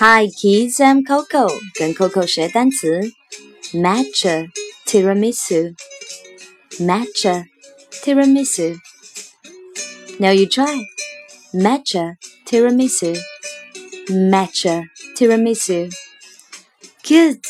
Hi kids, I'm Coco，跟 Coco 学单词，matcha tiramisu。matcha tiramisu. Now you try matcha tiramisu. Matcha tiramisu. Good.